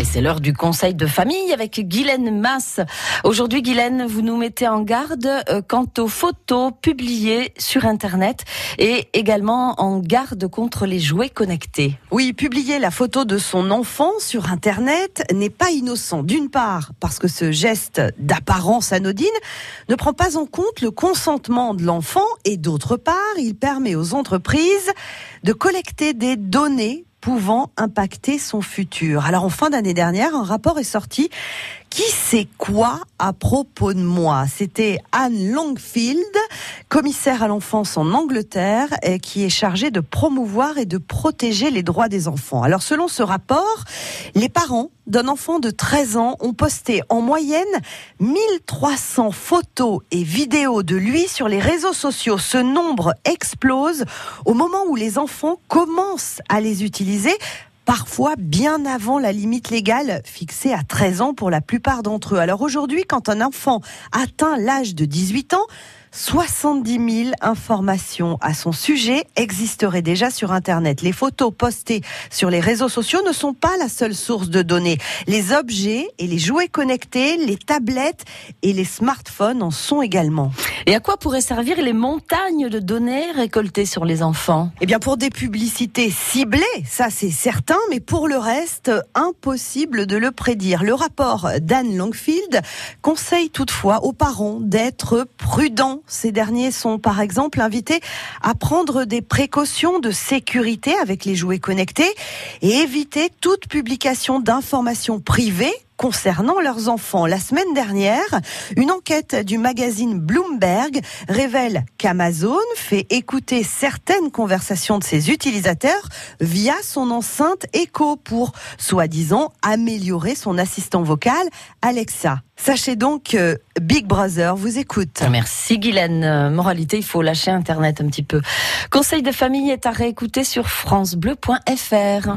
Et c'est l'heure du conseil de famille avec Guylaine Masse. Aujourd'hui, Guylaine, vous nous mettez en garde euh, quant aux photos publiées sur Internet et également en garde contre les jouets connectés. Oui, publier la photo de son enfant sur Internet n'est pas innocent. D'une part, parce que ce geste d'apparence anodine ne prend pas en compte le consentement de l'enfant et d'autre part, il permet aux entreprises de collecter des données pouvant impacter son futur. Alors en fin d'année dernière, un rapport est sorti qui sait quoi à propos de moi? C'était Anne Longfield, commissaire à l'enfance en Angleterre, qui est chargée de promouvoir et de protéger les droits des enfants. Alors selon ce rapport, les parents d'un enfant de 13 ans ont posté en moyenne 1300 photos et vidéos de lui sur les réseaux sociaux. Ce nombre explose au moment où les enfants commencent à les utiliser parfois bien avant la limite légale fixée à 13 ans pour la plupart d'entre eux. Alors aujourd'hui, quand un enfant atteint l'âge de 18 ans, 70 000 informations à son sujet existeraient déjà sur Internet. Les photos postées sur les réseaux sociaux ne sont pas la seule source de données. Les objets et les jouets connectés, les tablettes et les smartphones en sont également. Et à quoi pourraient servir les montagnes de données récoltées sur les enfants? Eh bien, pour des publicités ciblées, ça c'est certain, mais pour le reste, impossible de le prédire. Le rapport d'Anne Longfield conseille toutefois aux parents d'être prudents ces derniers sont par exemple invités à prendre des précautions de sécurité avec les jouets connectés et éviter toute publication d'informations privées concernant leurs enfants. La semaine dernière, une enquête du magazine Bloomberg révèle qu'Amazon fait écouter certaines conversations de ses utilisateurs via son enceinte Echo pour, soi-disant, améliorer son assistant vocal Alexa. Sachez donc que Big Brother vous écoute. Merci Guylaine. Moralité, il faut lâcher Internet un petit peu. Conseil de famille est à réécouter sur francebleu.fr.